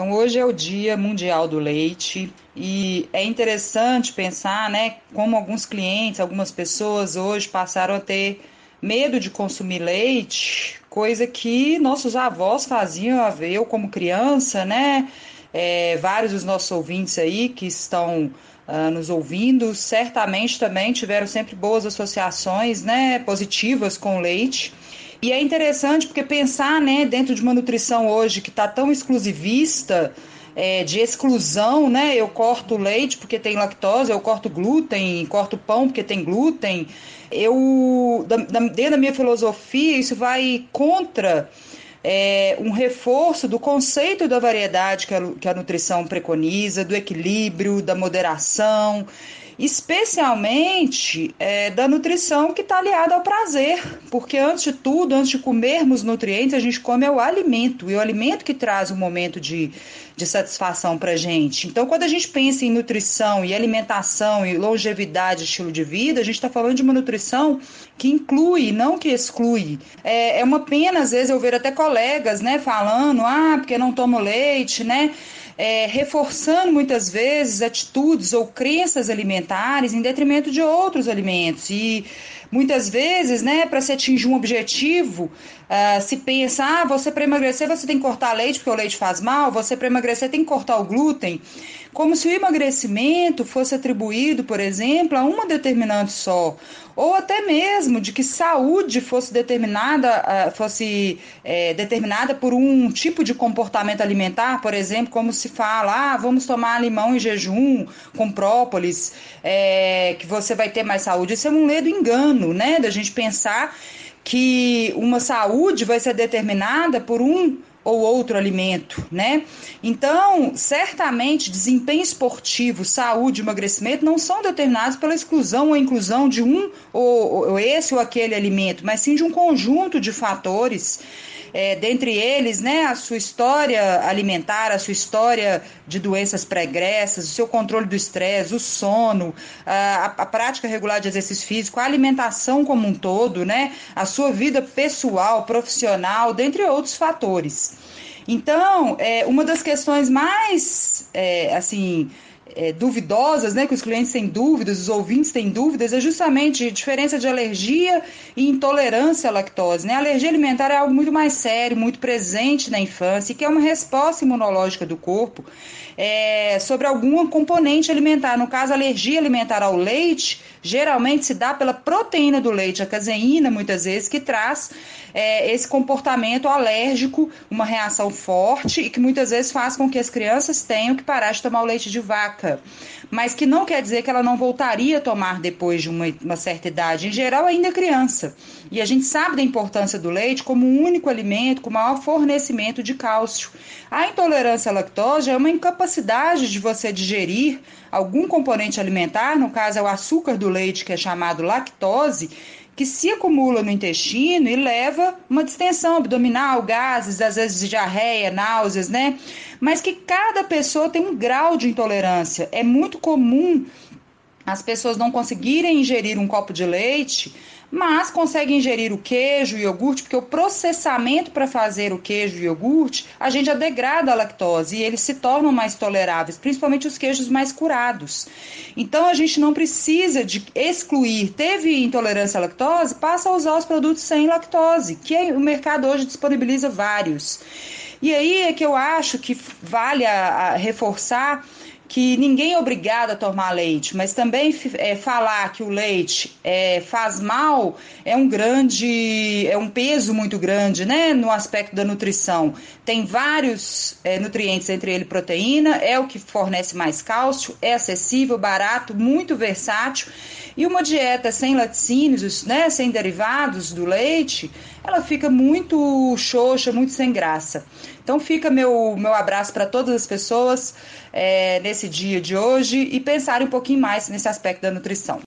Então hoje é o Dia Mundial do Leite e é interessante pensar, né, como alguns clientes, algumas pessoas hoje passaram a ter medo de consumir leite, coisa que nossos avós faziam, eu como criança, né? É, vários dos nossos ouvintes aí que estão uh, nos ouvindo, certamente também tiveram sempre boas associações, né, positivas com leite. E é interessante porque pensar, né, dentro de uma nutrição hoje que está tão exclusivista, é, de exclusão, né? Eu corto leite porque tem lactose, eu corto glúten, corto pão porque tem glúten. Eu, da, da, dentro da minha filosofia, isso vai contra é, um reforço do conceito da variedade que a, que a nutrição preconiza, do equilíbrio, da moderação especialmente é, da nutrição que está aliada ao prazer, porque antes de tudo, antes de comermos nutrientes, a gente come o alimento, e o alimento que traz um momento de, de satisfação para a gente. Então, quando a gente pensa em nutrição e alimentação e longevidade, estilo de vida, a gente está falando de uma nutrição que inclui, não que exclui. É, é uma pena, às vezes, eu ver até colegas né, falando, ah, porque não tomo leite, né? É, reforçando muitas vezes atitudes ou crenças alimentares em detrimento de outros alimentos. E muitas vezes, né, para se atingir um objetivo, uh, se pensa, ah, você para emagrecer você tem que cortar leite porque o leite faz mal, você para emagrecer tem que cortar o glúten, como se o emagrecimento fosse atribuído, por exemplo, a uma determinante só, ou até mesmo de que saúde fosse determinada, uh, fosse é, determinada por um tipo de comportamento alimentar, por exemplo, como se fala, ah, vamos tomar limão em jejum com própolis, é, que você vai ter mais saúde. Isso é um ledo engano, né, da gente pensar que uma saúde vai ser determinada por um ou outro alimento, né? Então, certamente, desempenho esportivo, saúde, emagrecimento não são determinados pela exclusão ou inclusão de um ou, ou esse ou aquele alimento, mas sim de um conjunto de fatores é, dentre eles, né, a sua história alimentar, a sua história de doenças pregressas, o seu controle do estresse, o sono, a, a, prática regular de exercício físico, a alimentação como um todo, né, a sua vida pessoal, profissional, dentre outros fatores. Então, é, uma das questões mais, é, assim, é, duvidosas, né, que os clientes têm dúvidas, os ouvintes têm dúvidas, é justamente diferença de alergia e intolerância à lactose. Né? A alergia alimentar é algo muito mais sério, muito presente na infância, que é uma resposta imunológica do corpo é, sobre algum componente alimentar. No caso, a alergia alimentar ao leite geralmente se dá pela proteína do leite, a caseína, muitas vezes, que traz é, esse comportamento alérgico, uma reação forte e que muitas vezes faz com que as crianças tenham que parar de tomar o leite de vaca. Mas que não quer dizer que ela não voltaria a tomar depois de uma, uma certa idade. Em geral, ainda é criança. E a gente sabe da importância do leite como um único alimento com maior fornecimento de cálcio. A intolerância à lactose é uma incapacidade de você digerir algum componente alimentar, no caso é o açúcar do leite, que é chamado lactose, que se acumula no intestino e leva uma distensão abdominal, gases, às vezes diarreia, náuseas, né? Mas que cada pessoa tem um grau de intolerância. É muito comum as pessoas não conseguirem ingerir um copo de leite mas consegue ingerir o queijo e iogurte, porque o processamento para fazer o queijo e iogurte, a gente já degrada a lactose e eles se tornam mais toleráveis, principalmente os queijos mais curados. Então a gente não precisa de excluir. Teve intolerância à lactose, passa a usar os produtos sem lactose, que o mercado hoje disponibiliza vários. E aí é que eu acho que vale a, a reforçar que ninguém é obrigado a tomar leite, mas também é, falar que o leite é, faz mal é um grande, é um peso muito grande, né, no aspecto da nutrição. Tem vários é, nutrientes, entre ele proteína, é o que fornece mais cálcio, é acessível, barato, muito versátil. E uma dieta sem laticínios, né, sem derivados do leite, ela fica muito xoxa, muito sem graça. Então fica meu, meu abraço para todas as pessoas é, nesse dia de hoje e pensarem um pouquinho mais nesse aspecto da nutrição.